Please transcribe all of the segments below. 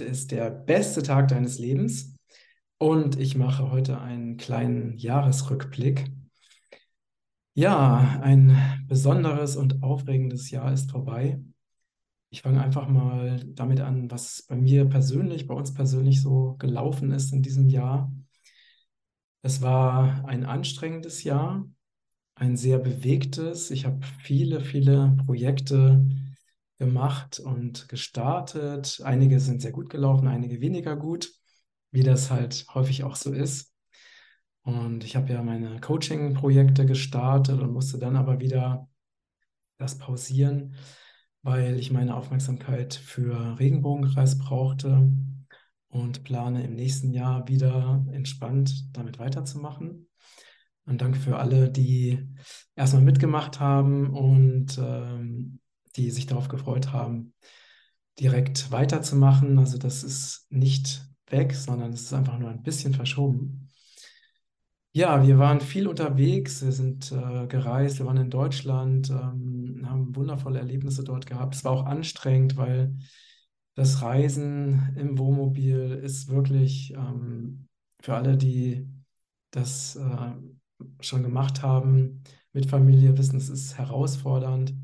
Heute ist der beste Tag deines Lebens und ich mache heute einen kleinen Jahresrückblick. Ja, ein besonderes und aufregendes Jahr ist vorbei. Ich fange einfach mal damit an, was bei mir persönlich, bei uns persönlich so gelaufen ist in diesem Jahr. Es war ein anstrengendes Jahr, ein sehr bewegtes. Ich habe viele, viele Projekte gemacht und gestartet. Einige sind sehr gut gelaufen, einige weniger gut, wie das halt häufig auch so ist. Und ich habe ja meine Coaching-Projekte gestartet und musste dann aber wieder das pausieren, weil ich meine Aufmerksamkeit für Regenbogenkreis brauchte und plane im nächsten Jahr wieder entspannt damit weiterzumachen. Und danke für alle, die erstmal mitgemacht haben und ähm, die sich darauf gefreut haben, direkt weiterzumachen. Also das ist nicht weg, sondern es ist einfach nur ein bisschen verschoben. Ja, wir waren viel unterwegs, wir sind äh, gereist, wir waren in Deutschland, ähm, haben wundervolle Erlebnisse dort gehabt. Es war auch anstrengend, weil das Reisen im Wohnmobil ist wirklich ähm, für alle, die das äh, schon gemacht haben, mit Familie wissen, es ist herausfordernd.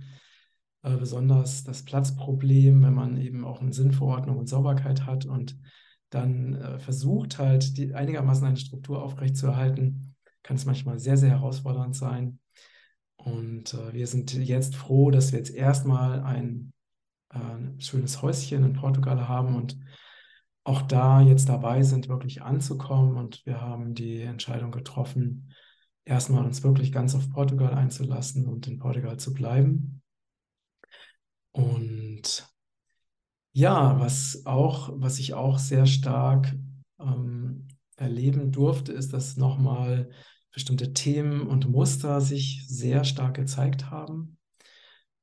Äh, besonders das Platzproblem, wenn man eben auch eine Sinnverordnung und Sauberkeit hat und dann äh, versucht halt die, einigermaßen eine Struktur aufrechtzuerhalten, kann es manchmal sehr, sehr herausfordernd sein. Und äh, wir sind jetzt froh, dass wir jetzt erstmal ein äh, schönes Häuschen in Portugal haben und auch da jetzt dabei sind, wirklich anzukommen. Und wir haben die Entscheidung getroffen, erstmal uns wirklich ganz auf Portugal einzulassen und in Portugal zu bleiben. Und ja, was auch, was ich auch sehr stark ähm, erleben durfte, ist, dass nochmal bestimmte Themen und Muster sich sehr stark gezeigt haben.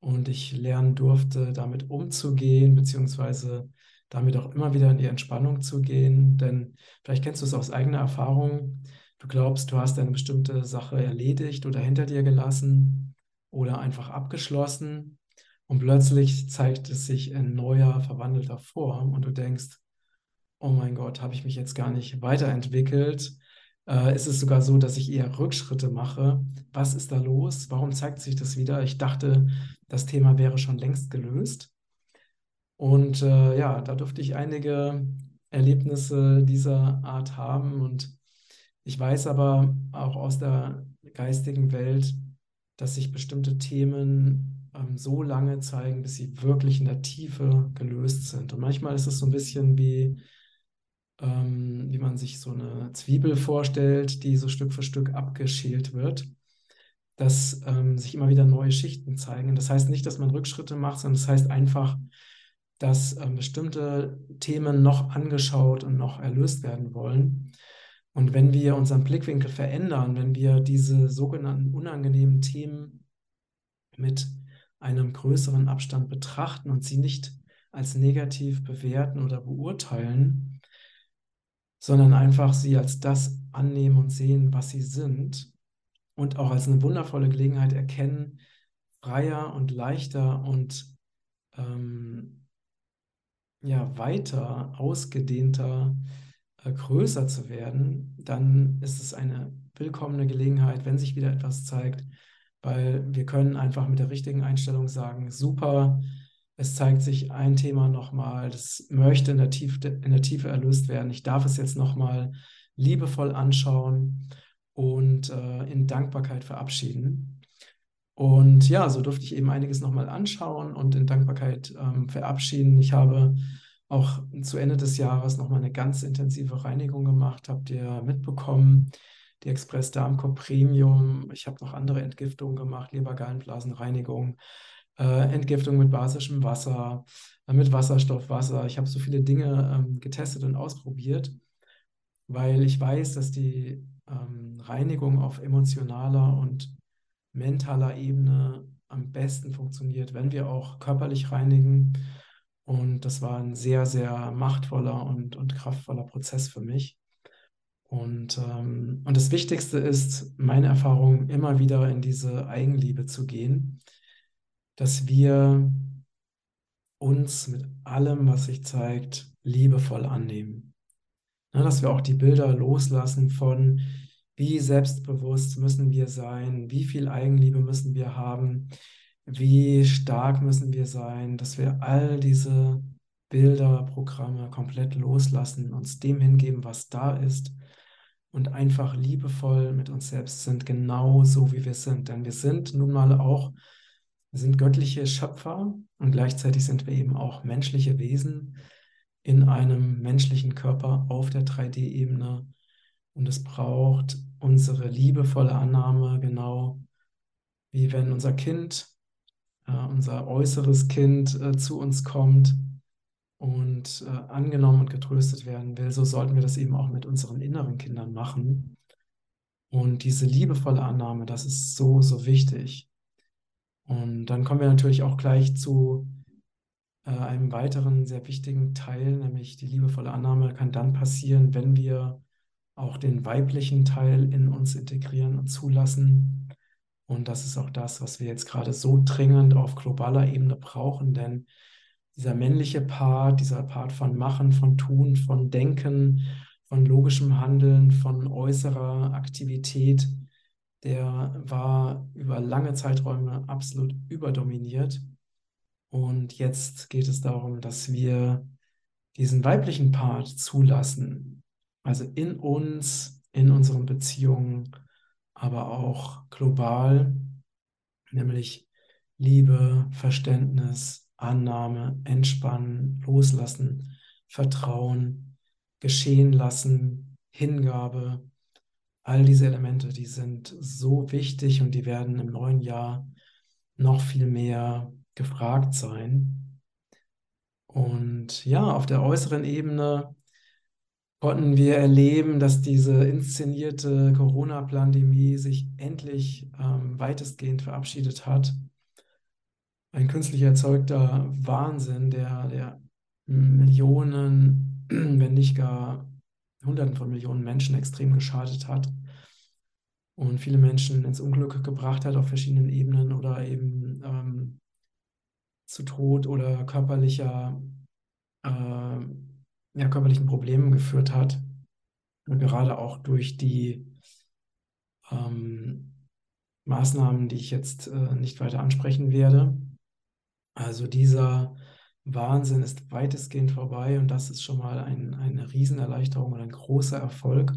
Und ich lernen durfte, damit umzugehen, beziehungsweise damit auch immer wieder in die Entspannung zu gehen. Denn vielleicht kennst du es aus eigener Erfahrung. Du glaubst, du hast eine bestimmte Sache erledigt oder hinter dir gelassen oder einfach abgeschlossen. Und plötzlich zeigt es sich in neuer, verwandelter Form und du denkst, oh mein Gott, habe ich mich jetzt gar nicht weiterentwickelt? Äh, ist es sogar so, dass ich eher Rückschritte mache? Was ist da los? Warum zeigt sich das wieder? Ich dachte, das Thema wäre schon längst gelöst. Und äh, ja, da durfte ich einige Erlebnisse dieser Art haben. Und ich weiß aber auch aus der geistigen Welt, dass sich bestimmte Themen ähm, so lange zeigen, bis sie wirklich in der Tiefe gelöst sind. Und manchmal ist es so ein bisschen wie, ähm, wie man sich so eine Zwiebel vorstellt, die so Stück für Stück abgeschält wird, dass ähm, sich immer wieder neue Schichten zeigen. Das heißt nicht, dass man Rückschritte macht, sondern das heißt einfach, dass ähm, bestimmte Themen noch angeschaut und noch erlöst werden wollen. Und wenn wir unseren Blickwinkel verändern, wenn wir diese sogenannten unangenehmen Themen mit einem größeren Abstand betrachten und sie nicht als negativ bewerten oder beurteilen, sondern einfach sie als das annehmen und sehen, was sie sind und auch als eine wundervolle Gelegenheit erkennen, freier und leichter und ähm, ja, weiter, ausgedehnter, äh, größer zu werden, dann ist es eine willkommene Gelegenheit, wenn sich wieder etwas zeigt, weil wir können einfach mit der richtigen Einstellung sagen, super, es zeigt sich ein Thema nochmal, das möchte in der, Tiefe, in der Tiefe erlöst werden. Ich darf es jetzt nochmal liebevoll anschauen und äh, in Dankbarkeit verabschieden. Und ja, so durfte ich eben einiges nochmal anschauen und in Dankbarkeit ähm, verabschieden. Ich habe auch zu Ende des Jahres nochmal eine ganz intensive Reinigung gemacht, habt ihr mitbekommen die Express Darmco Premium. Ich habe noch andere Entgiftungen gemacht, Lebergallenblasenreinigung, äh, Entgiftung mit basischem Wasser, äh, mit Wasserstoffwasser. Ich habe so viele Dinge ähm, getestet und ausprobiert, weil ich weiß, dass die ähm, Reinigung auf emotionaler und mentaler Ebene am besten funktioniert, wenn wir auch körperlich reinigen. Und das war ein sehr, sehr machtvoller und, und kraftvoller Prozess für mich. Und, ähm, und das Wichtigste ist, meine Erfahrung, immer wieder in diese Eigenliebe zu gehen, dass wir uns mit allem, was sich zeigt, liebevoll annehmen. Ja, dass wir auch die Bilder loslassen von, wie selbstbewusst müssen wir sein, wie viel Eigenliebe müssen wir haben, wie stark müssen wir sein, dass wir all diese Bilder, Programme komplett loslassen, uns dem hingeben, was da ist und einfach liebevoll mit uns selbst sind, genau so wie wir sind. Denn wir sind nun mal auch, wir sind göttliche Schöpfer und gleichzeitig sind wir eben auch menschliche Wesen in einem menschlichen Körper auf der 3D-Ebene. Und es braucht unsere liebevolle Annahme, genau wie wenn unser Kind, äh, unser äußeres Kind äh, zu uns kommt und äh, angenommen und getröstet werden will, so sollten wir das eben auch mit unseren inneren Kindern machen. Und diese liebevolle Annahme, das ist so, so wichtig. Und dann kommen wir natürlich auch gleich zu äh, einem weiteren sehr wichtigen Teil, nämlich die liebevolle Annahme kann dann passieren, wenn wir auch den weiblichen Teil in uns integrieren und zulassen. Und das ist auch das, was wir jetzt gerade so dringend auf globaler Ebene brauchen, denn dieser männliche Part, dieser Part von Machen, von Tun, von Denken, von logischem Handeln, von äußerer Aktivität, der war über lange Zeiträume absolut überdominiert. Und jetzt geht es darum, dass wir diesen weiblichen Part zulassen. Also in uns, in unseren Beziehungen, aber auch global, nämlich Liebe, Verständnis, Annahme, Entspannen, Loslassen, Vertrauen, geschehen lassen, Hingabe. All diese Elemente, die sind so wichtig und die werden im neuen Jahr noch viel mehr gefragt sein. Und ja, auf der äußeren Ebene konnten wir erleben, dass diese inszenierte Corona-Pandemie sich endlich ähm, weitestgehend verabschiedet hat ein künstlich erzeugter Wahnsinn, der, der Millionen, wenn nicht gar Hunderten von Millionen Menschen extrem geschadet hat und viele Menschen ins Unglück gebracht hat auf verschiedenen Ebenen oder eben ähm, zu Tod oder körperlicher, äh, ja, körperlichen Problemen geführt hat. Und gerade auch durch die ähm, Maßnahmen, die ich jetzt äh, nicht weiter ansprechen werde. Also dieser Wahnsinn ist weitestgehend vorbei und das ist schon mal ein, eine Riesenerleichterung und ein großer Erfolg.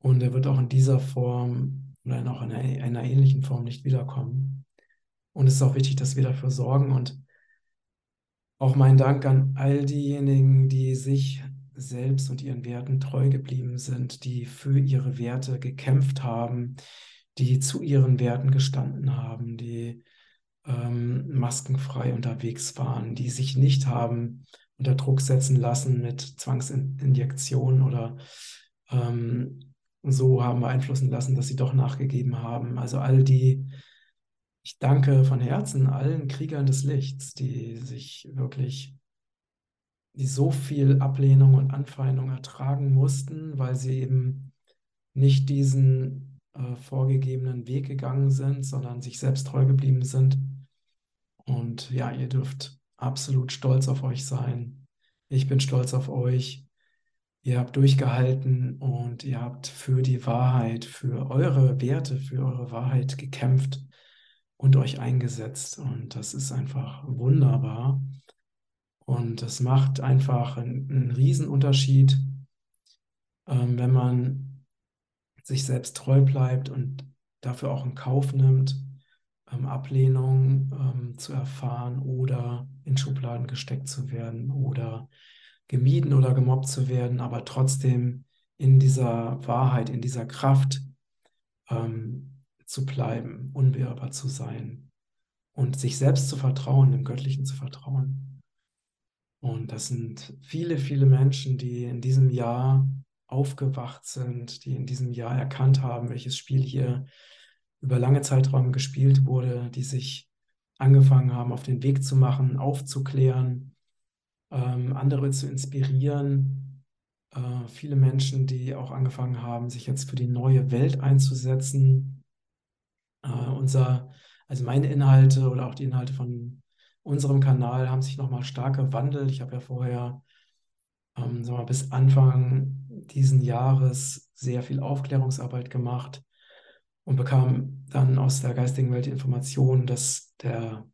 Und er wird auch in dieser Form oder auch in einer, einer ähnlichen Form nicht wiederkommen. Und es ist auch wichtig, dass wir dafür sorgen. Und auch mein Dank an all diejenigen, die sich selbst und ihren Werten treu geblieben sind, die für ihre Werte gekämpft haben, die zu ihren Werten gestanden haben, die ähm, maskenfrei unterwegs waren, die sich nicht haben unter Druck setzen lassen mit Zwangsinjektionen oder ähm, so haben beeinflussen lassen, dass sie doch nachgegeben haben. Also all die, ich danke von Herzen allen Kriegern des Lichts, die sich wirklich, die so viel Ablehnung und Anfeindung ertragen mussten, weil sie eben nicht diesen äh, vorgegebenen Weg gegangen sind, sondern sich selbst treu geblieben sind und ja, ihr dürft absolut stolz auf euch sein. Ich bin stolz auf euch. Ihr habt durchgehalten und ihr habt für die Wahrheit, für eure Werte, für eure Wahrheit gekämpft und euch eingesetzt. Und das ist einfach wunderbar. Und es macht einfach einen, einen Riesenunterschied, ähm, wenn man sich selbst treu bleibt und dafür auch in Kauf nimmt, ähm, Ablehnung ähm, zu erfahren oder in Schubladen gesteckt zu werden oder gemieden oder gemobbt zu werden, aber trotzdem in dieser Wahrheit, in dieser Kraft ähm, zu bleiben, unbeirrbar zu sein und sich selbst zu vertrauen, dem Göttlichen zu vertrauen. Und das sind viele, viele Menschen, die in diesem Jahr aufgewacht sind, die in diesem Jahr erkannt haben, welches Spiel hier über lange Zeiträume gespielt wurde, die sich angefangen haben, auf den Weg zu machen, aufzuklären, ähm, andere zu inspirieren. Äh, viele Menschen, die auch angefangen haben, sich jetzt für die neue Welt einzusetzen. Äh, unser, also meine Inhalte oder auch die Inhalte von unserem Kanal haben sich nochmal stark gewandelt. Ich habe ja vorher ähm, sagen wir, bis Anfang diesen Jahres sehr viel Aufklärungsarbeit gemacht und bekam dann aus der geistigen Welt die Information, dass der,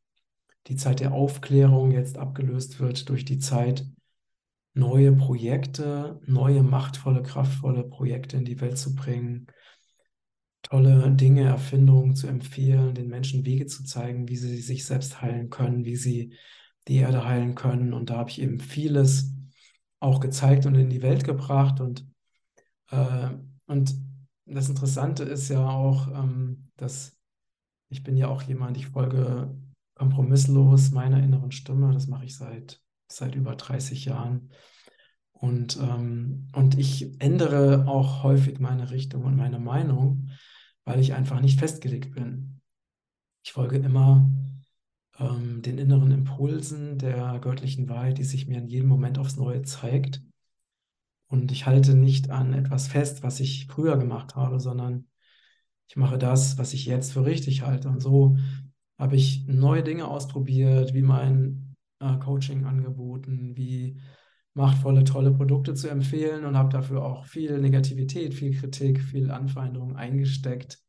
die Zeit der Aufklärung jetzt abgelöst wird durch die Zeit, neue Projekte, neue machtvolle, kraftvolle Projekte in die Welt zu bringen, tolle Dinge, Erfindungen zu empfehlen, den Menschen Wege zu zeigen, wie sie sich selbst heilen können, wie sie die Erde heilen können. Und da habe ich eben vieles auch gezeigt und in die Welt gebracht. Und, äh, und das Interessante ist ja auch, ähm, dass ich bin ja auch jemand, ich folge kompromisslos meiner inneren Stimme. Das mache ich seit, seit über 30 Jahren. Und, ähm, und ich ändere auch häufig meine Richtung und meine Meinung, weil ich einfach nicht festgelegt bin. Ich folge immer ähm, den inneren Impulsen der göttlichen Wahrheit, die sich mir in jedem Moment aufs Neue zeigt. Und ich halte nicht an etwas fest, was ich früher gemacht habe, sondern ich mache das, was ich jetzt für richtig halte. Und so habe ich neue Dinge ausprobiert, wie mein äh, Coaching angeboten, wie machtvolle, tolle Produkte zu empfehlen und habe dafür auch viel Negativität, viel Kritik, viel Anfeindung eingesteckt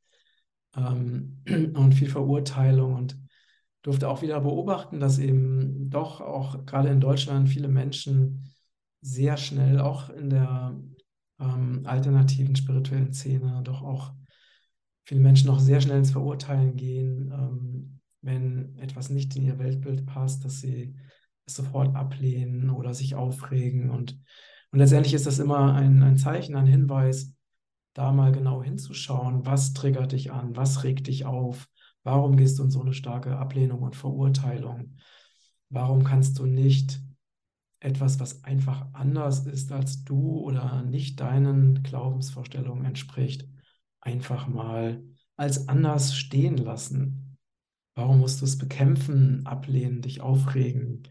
ähm, und viel Verurteilung und durfte auch wieder beobachten, dass eben doch auch gerade in Deutschland viele Menschen sehr schnell, auch in der ähm, alternativen spirituellen Szene, doch auch viele Menschen noch sehr schnell ins Verurteilen gehen, ähm, wenn etwas nicht in ihr Weltbild passt, dass sie es sofort ablehnen oder sich aufregen. Und, und letztendlich ist das immer ein, ein Zeichen, ein Hinweis, da mal genau hinzuschauen, was triggert dich an, was regt dich auf, Warum gehst du in so eine starke Ablehnung und Verurteilung? Warum kannst du nicht etwas, was einfach anders ist als du oder nicht deinen Glaubensvorstellungen entspricht, einfach mal als anders stehen lassen? Warum musst du es bekämpfen, ablehnen, dich aufregen,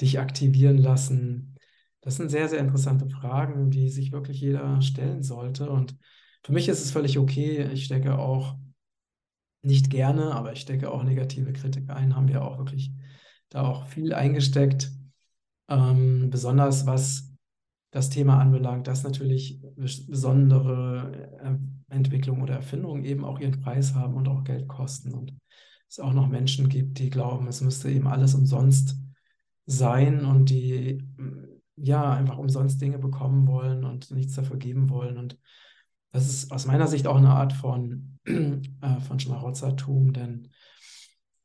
dich aktivieren lassen? Das sind sehr, sehr interessante Fragen, die sich wirklich jeder stellen sollte. Und für mich ist es völlig okay. Ich stecke auch nicht gerne, aber ich stecke auch negative Kritik ein, haben wir auch wirklich da auch viel eingesteckt. Ähm, besonders was das Thema anbelangt, dass natürlich besondere äh, Entwicklungen oder Erfindungen eben auch ihren Preis haben und auch Geld kosten. Und es auch noch Menschen gibt, die glauben, es müsste eben alles umsonst sein und die ja einfach umsonst Dinge bekommen wollen und nichts dafür geben wollen. Und das ist aus meiner Sicht auch eine Art von, äh, von Schmarotzertum, denn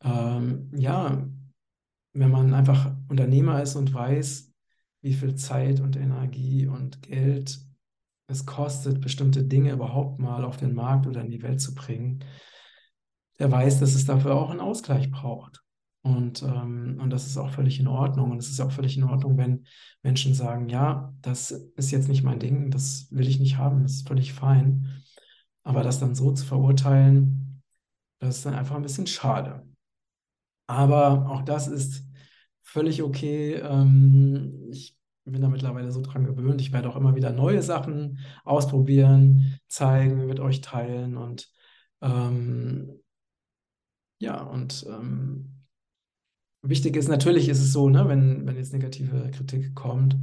ähm, ja, wenn man einfach Unternehmer ist und weiß, wie viel Zeit und Energie und Geld es kostet, bestimmte Dinge überhaupt mal auf den Markt oder in die Welt zu bringen, der weiß, dass es dafür auch einen Ausgleich braucht. Und, ähm, und das ist auch völlig in Ordnung. Und es ist auch völlig in Ordnung, wenn Menschen sagen, ja, das ist jetzt nicht mein Ding, das will ich nicht haben, das ist völlig fein. Aber das dann so zu verurteilen, das ist dann einfach ein bisschen schade. Aber auch das ist völlig okay. Ähm, ich bin da mittlerweile so dran gewöhnt. Ich werde auch immer wieder neue Sachen ausprobieren, zeigen, mit euch teilen und ähm, ja, und ähm, wichtig ist, natürlich ist es so, ne, wenn, wenn jetzt negative Kritik kommt,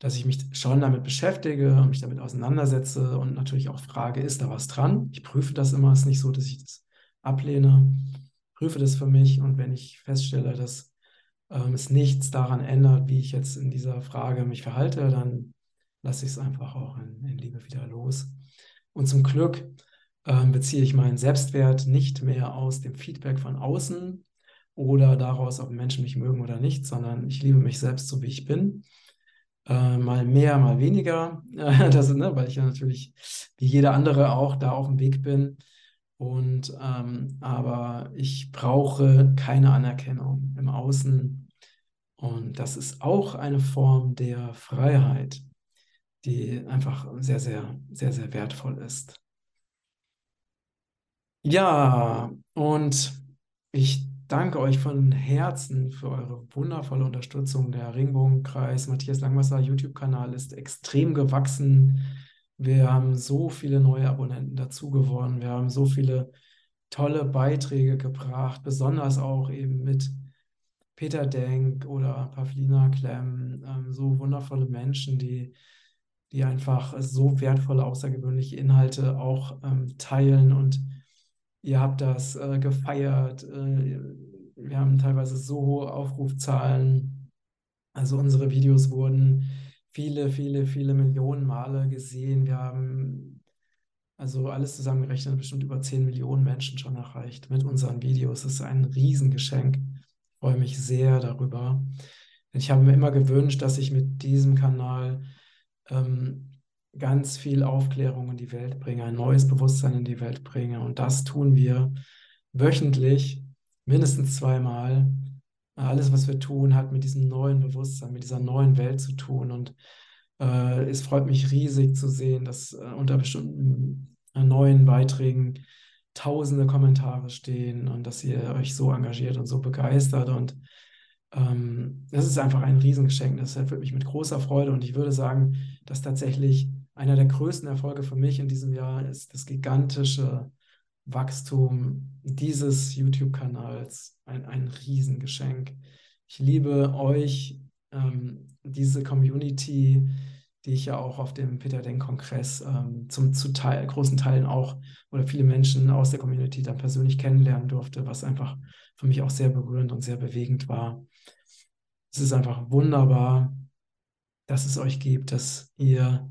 dass ich mich schon damit beschäftige und mich damit auseinandersetze und natürlich auch frage, ist da was dran? Ich prüfe das immer. Es ist nicht so, dass ich das ablehne. Prüfe das für mich und wenn ich feststelle, dass ähm, es nichts daran ändert, wie ich jetzt in dieser Frage mich verhalte, dann lasse ich es einfach auch in, in Liebe wieder los. Und zum Glück ähm, beziehe ich meinen Selbstwert nicht mehr aus dem Feedback von außen, oder daraus, ob Menschen mich mögen oder nicht, sondern ich liebe mich selbst so, wie ich bin. Äh, mal mehr, mal weniger, das, ne, weil ich ja natürlich wie jeder andere auch da auf dem Weg bin. Und ähm, aber ich brauche keine Anerkennung im Außen. Und das ist auch eine Form der Freiheit, die einfach sehr, sehr, sehr, sehr wertvoll ist. Ja, und ich danke euch von Herzen für eure wundervolle Unterstützung. Der Regenbogenkreis Matthias Langwasser YouTube-Kanal ist extrem gewachsen. Wir haben so viele neue Abonnenten dazu gewonnen. Wir haben so viele tolle Beiträge gebracht, besonders auch eben mit Peter Denk oder Pavlina Klemm, ähm, so wundervolle Menschen, die, die einfach so wertvolle, außergewöhnliche Inhalte auch ähm, teilen und ihr habt das äh, gefeiert. Äh, wir haben teilweise so hohe Aufrufzahlen. Also unsere Videos wurden viele, viele, viele Millionen Male gesehen. Wir haben also alles zusammengerechnet bestimmt über 10 Millionen Menschen schon erreicht mit unseren Videos. Das ist ein Riesengeschenk. Ich freue mich sehr darüber. Ich habe mir immer gewünscht, dass ich mit diesem Kanal ähm, ganz viel Aufklärung in die Welt bringe, ein neues Bewusstsein in die Welt bringe. Und das tun wir wöchentlich, mindestens zweimal. Alles, was wir tun, hat mit diesem neuen Bewusstsein, mit dieser neuen Welt zu tun. Und äh, es freut mich riesig zu sehen, dass äh, unter bestimmten äh, neuen Beiträgen tausende Kommentare stehen und dass ihr euch so engagiert und so begeistert. Und ähm, das ist einfach ein Riesengeschenk. Das erfüllt mich mit großer Freude. Und ich würde sagen, dass tatsächlich einer der größten Erfolge für mich in diesem Jahr ist das gigantische Wachstum dieses YouTube-Kanals. Ein, ein Riesengeschenk. Ich liebe euch, ähm, diese Community, die ich ja auch auf dem Peter Denk-Kongress ähm, zum zu Teil, großen Teilen auch oder viele Menschen aus der Community dann persönlich kennenlernen durfte, was einfach für mich auch sehr berührend und sehr bewegend war. Es ist einfach wunderbar, dass es euch gibt, dass ihr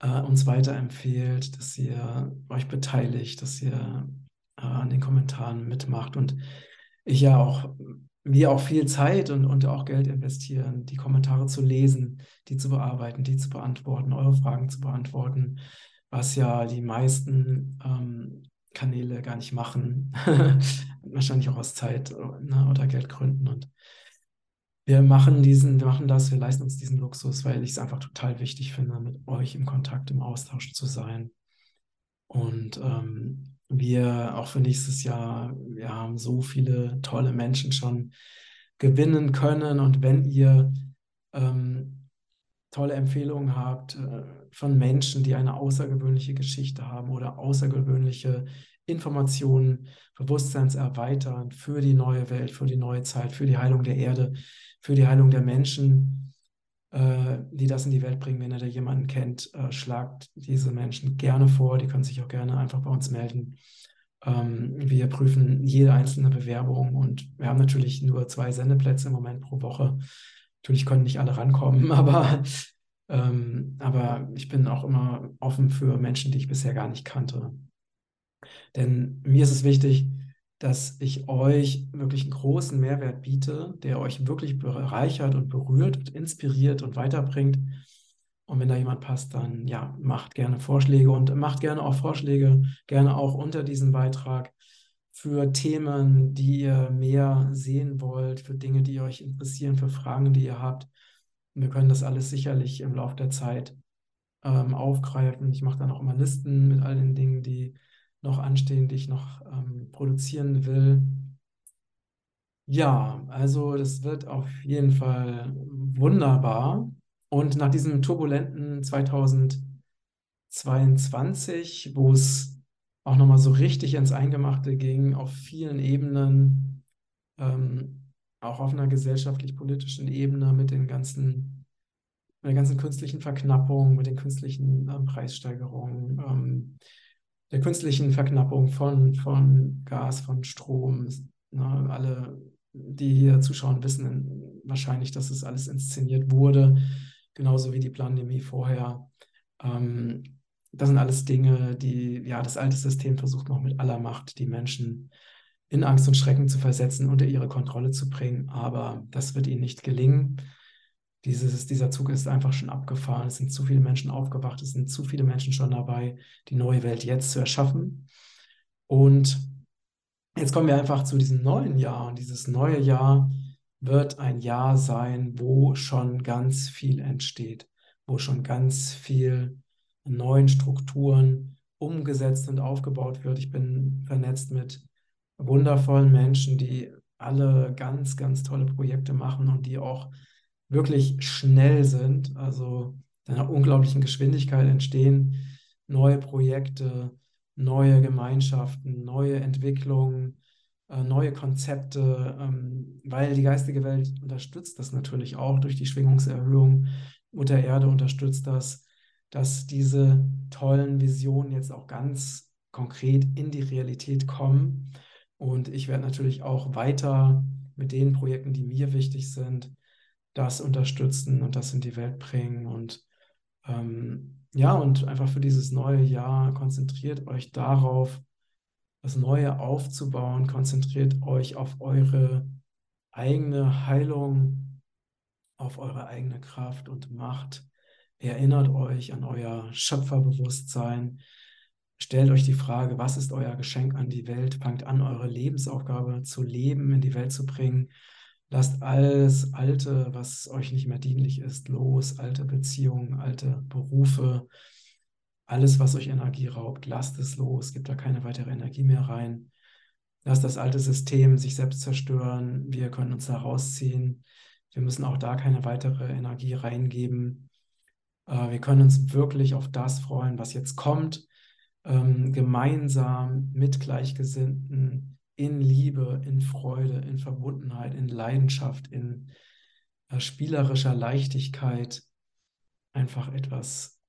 äh, uns weiterempfehlt, dass ihr euch beteiligt, dass ihr äh, an den Kommentaren mitmacht und ich ja auch wir auch viel Zeit und, und auch Geld investieren, die Kommentare zu lesen, die zu bearbeiten, die zu beantworten, eure Fragen zu beantworten, was ja die meisten ähm, Kanäle gar nicht machen, wahrscheinlich auch aus Zeit ne, oder Geldgründen. Und wir machen diesen, wir machen das, wir leisten uns diesen Luxus, weil ich es einfach total wichtig finde, mit euch im Kontakt, im Austausch zu sein. Und ähm, wir auch für nächstes Jahr, wir haben so viele tolle Menschen schon gewinnen können. Und wenn ihr ähm, tolle Empfehlungen habt äh, von Menschen, die eine außergewöhnliche Geschichte haben oder außergewöhnliche Informationen, Bewusstseinserweiternd für die neue Welt, für die neue Zeit, für die Heilung der Erde, für die Heilung der Menschen, äh, die das in die Welt bringen. Wenn ihr da jemanden kennt, äh, schlagt diese Menschen gerne vor. Die können sich auch gerne einfach bei uns melden. Ähm, wir prüfen jede einzelne Bewerbung und wir haben natürlich nur zwei Sendeplätze im Moment pro Woche. Natürlich können nicht alle rankommen, aber, ähm, aber ich bin auch immer offen für Menschen, die ich bisher gar nicht kannte. Denn mir ist es wichtig, dass ich euch wirklich einen großen Mehrwert biete, der euch wirklich bereichert und berührt und inspiriert und weiterbringt. Und wenn da jemand passt, dann ja, macht gerne Vorschläge und macht gerne auch Vorschläge, gerne auch unter diesem Beitrag für Themen, die ihr mehr sehen wollt, für Dinge, die euch interessieren, für Fragen, die ihr habt. Und wir können das alles sicherlich im Laufe der Zeit ähm, aufgreifen. Ich mache dann auch immer Listen mit all den Dingen, die noch anstehen, die ich noch ähm, produzieren will. Ja, also das wird auf jeden Fall wunderbar. Und nach diesem turbulenten 2022, wo es auch nochmal so richtig ins Eingemachte ging, auf vielen Ebenen, ähm, auch auf einer gesellschaftlich-politischen Ebene mit den ganzen, mit der ganzen künstlichen Verknappung, mit den künstlichen äh, Preissteigerungen, ähm, der künstlichen Verknappung von, von Gas, von Strom. Ne, alle, die hier zuschauen, wissen wahrscheinlich, dass es alles inszeniert wurde, genauso wie die Pandemie vorher. Ähm, das sind alles Dinge, die ja das alte System versucht noch mit aller Macht die Menschen in Angst und Schrecken zu versetzen, unter ihre Kontrolle zu bringen. Aber das wird ihnen nicht gelingen. Dieses, dieser Zug ist einfach schon abgefahren. Es sind zu viele Menschen aufgewacht. Es sind zu viele Menschen schon dabei, die neue Welt jetzt zu erschaffen. Und jetzt kommen wir einfach zu diesem neuen Jahr. Und dieses neue Jahr wird ein Jahr sein, wo schon ganz viel entsteht, wo schon ganz viel neuen Strukturen umgesetzt und aufgebaut wird. Ich bin vernetzt mit wundervollen Menschen, die alle ganz, ganz tolle Projekte machen und die auch wirklich schnell sind, also in einer unglaublichen Geschwindigkeit entstehen neue Projekte, neue Gemeinschaften, neue Entwicklungen, äh, neue Konzepte, ähm, weil die geistige Welt unterstützt das natürlich auch durch die Schwingungserhöhung. Mutter Erde unterstützt das, dass diese tollen Visionen jetzt auch ganz konkret in die Realität kommen. Und ich werde natürlich auch weiter mit den Projekten, die mir wichtig sind, das unterstützen und das in die Welt bringen. Und ähm, ja, und einfach für dieses neue Jahr konzentriert euch darauf, das Neue aufzubauen. Konzentriert euch auf eure eigene Heilung, auf eure eigene Kraft und Macht. Erinnert euch an euer Schöpferbewusstsein. Stellt euch die Frage, was ist euer Geschenk an die Welt? Fangt an, eure Lebensaufgabe zu leben, in die Welt zu bringen. Lasst alles Alte, was euch nicht mehr dienlich ist, los. Alte Beziehungen, alte Berufe, alles, was euch Energie raubt, lasst es los. Gebt da keine weitere Energie mehr rein. Lasst das alte System sich selbst zerstören. Wir können uns da rausziehen. Wir müssen auch da keine weitere Energie reingeben. Äh, wir können uns wirklich auf das freuen, was jetzt kommt. Ähm, gemeinsam mit Gleichgesinnten in Liebe, in Freude, in Verbundenheit, in Leidenschaft, in äh, spielerischer Leichtigkeit einfach etwas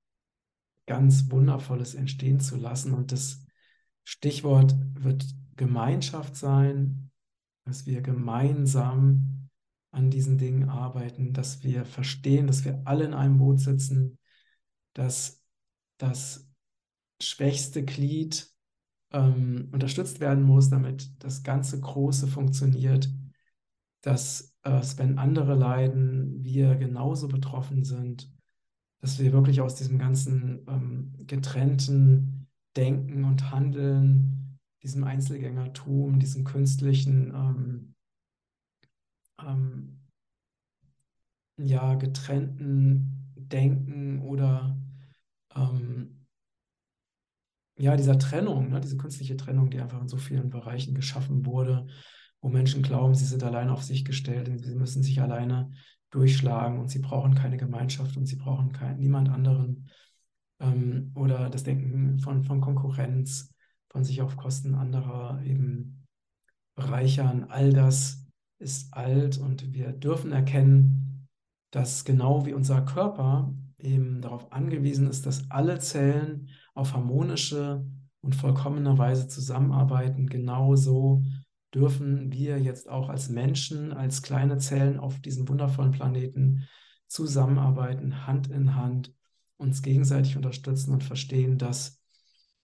ganz Wundervolles entstehen zu lassen. Und das Stichwort wird Gemeinschaft sein, dass wir gemeinsam an diesen Dingen arbeiten, dass wir verstehen, dass wir alle in einem Boot sitzen, dass das schwächste Glied ähm, unterstützt werden muss, damit das ganze Große funktioniert, dass äh, wenn andere leiden, wir genauso betroffen sind, dass wir wirklich aus diesem ganzen ähm, getrennten Denken und Handeln, diesem Einzelgängertum, diesem künstlichen, ähm, ähm, ja, getrennten Denken oder ähm, ja, dieser Trennung, ne, diese künstliche Trennung, die einfach in so vielen Bereichen geschaffen wurde, wo Menschen glauben, sie sind allein auf sich gestellt, sie müssen sich alleine durchschlagen und sie brauchen keine Gemeinschaft und sie brauchen kein, niemand anderen. Ähm, oder das Denken von, von Konkurrenz, von sich auf Kosten anderer eben bereichern. All das ist alt und wir dürfen erkennen, dass genau wie unser Körper eben darauf angewiesen ist, dass alle Zellen auf harmonische und vollkommene Weise zusammenarbeiten, genauso dürfen wir jetzt auch als Menschen, als kleine Zellen auf diesem wundervollen Planeten zusammenarbeiten, Hand in Hand, uns gegenseitig unterstützen und verstehen, dass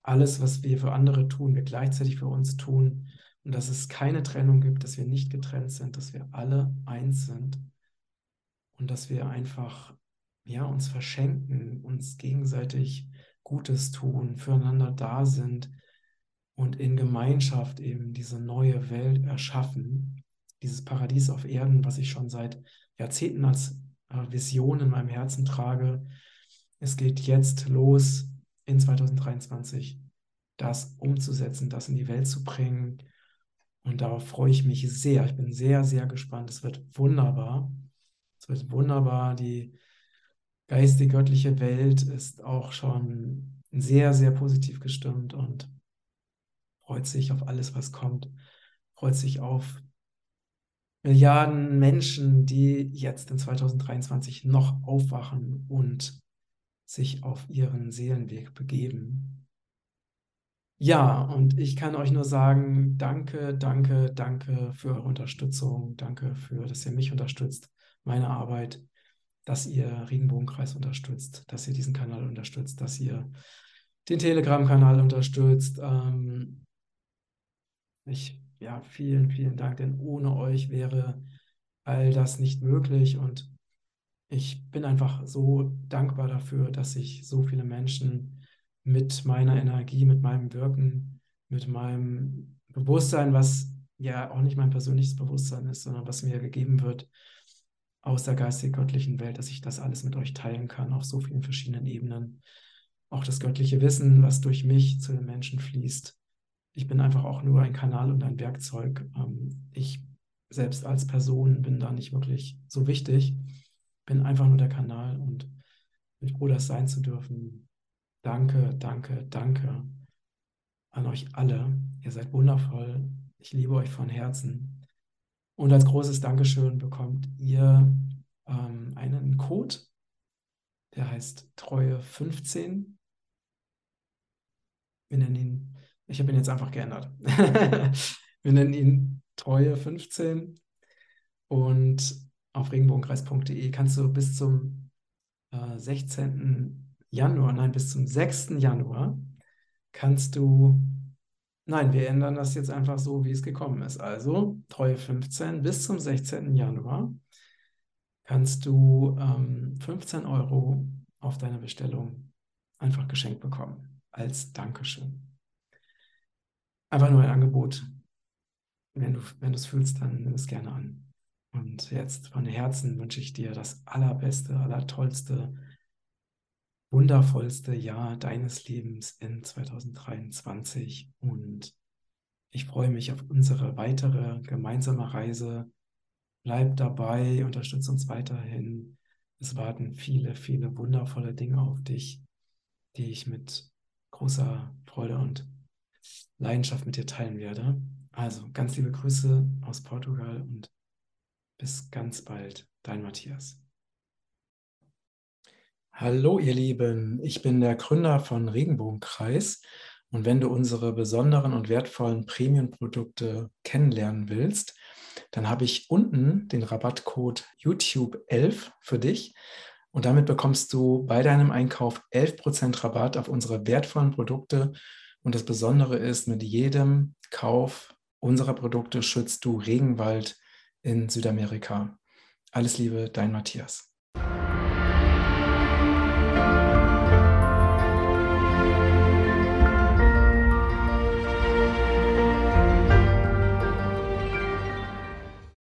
alles, was wir für andere tun, wir gleichzeitig für uns tun und dass es keine Trennung gibt, dass wir nicht getrennt sind, dass wir alle eins sind und dass wir einfach ja uns verschenken, uns gegenseitig Gutes tun, füreinander da sind, und in Gemeinschaft eben diese neue Welt erschaffen, dieses Paradies auf Erden, was ich schon seit Jahrzehnten als äh, Vision in meinem Herzen trage. Es geht jetzt los in 2023, das umzusetzen, das in die Welt zu bringen. Und darauf freue ich mich sehr. Ich bin sehr, sehr gespannt. Es wird wunderbar. Es wird wunderbar. Die geistige, göttliche Welt ist auch schon sehr, sehr positiv gestimmt und freut sich auf alles, was kommt, freut sich auf Milliarden Menschen, die jetzt in 2023 noch aufwachen und sich auf ihren Seelenweg begeben. Ja, und ich kann euch nur sagen, danke, danke, danke für eure Unterstützung, danke für, dass ihr mich unterstützt, meine Arbeit, dass ihr Regenbogenkreis unterstützt, dass ihr diesen Kanal unterstützt, dass ihr den Telegram-Kanal unterstützt. Ähm, ich, ja, vielen, vielen Dank, denn ohne euch wäre all das nicht möglich und ich bin einfach so dankbar dafür, dass sich so viele Menschen mit meiner Energie, mit meinem Wirken, mit meinem Bewusstsein, was ja auch nicht mein persönliches Bewusstsein ist, sondern was mir gegeben wird aus der geistig-göttlichen Welt, dass ich das alles mit euch teilen kann auf so vielen verschiedenen Ebenen. Auch das göttliche Wissen, was durch mich zu den Menschen fließt, ich bin einfach auch nur ein Kanal und ein Werkzeug. Ähm, ich selbst als Person bin da nicht wirklich so wichtig, bin einfach nur der Kanal und bin froh, das sein zu dürfen. Danke, danke, danke an euch alle. Ihr seid wundervoll. Ich liebe euch von Herzen. Und als großes Dankeschön bekommt ihr ähm, einen Code, der heißt Treue 15. Wir nennen ihn, ich habe ihn jetzt einfach geändert. Wir nennen ihn Treue 15 und auf regenbogenkreis.de kannst du bis zum äh, 16. Januar, nein, bis zum 6. Januar kannst du, nein, wir ändern das jetzt einfach so, wie es gekommen ist. Also Treue 15 bis zum 16. Januar kannst du ähm, 15 Euro auf deine Bestellung einfach geschenkt bekommen als Dankeschön. Einfach nur ein Angebot. Wenn du, wenn du es fühlst, dann nimm es gerne an. Und jetzt von Herzen wünsche ich dir das allerbeste, allertollste, wundervollste Jahr deines Lebens in 2023. Und ich freue mich auf unsere weitere gemeinsame Reise. Bleib dabei, unterstütze uns weiterhin. Es warten viele, viele wundervolle Dinge auf dich, die ich mit großer Freude und Leidenschaft mit dir teilen werde. Also ganz liebe Grüße aus Portugal und bis ganz bald, dein Matthias. Hallo ihr Lieben, ich bin der Gründer von Regenbogenkreis und wenn du unsere besonderen und wertvollen Premium-Produkte kennenlernen willst, dann habe ich unten den Rabattcode YouTube11 für dich. Und damit bekommst du bei deinem Einkauf 11% Rabatt auf unsere wertvollen Produkte. Und das Besondere ist, mit jedem Kauf unserer Produkte schützt du Regenwald in Südamerika. Alles Liebe, dein Matthias.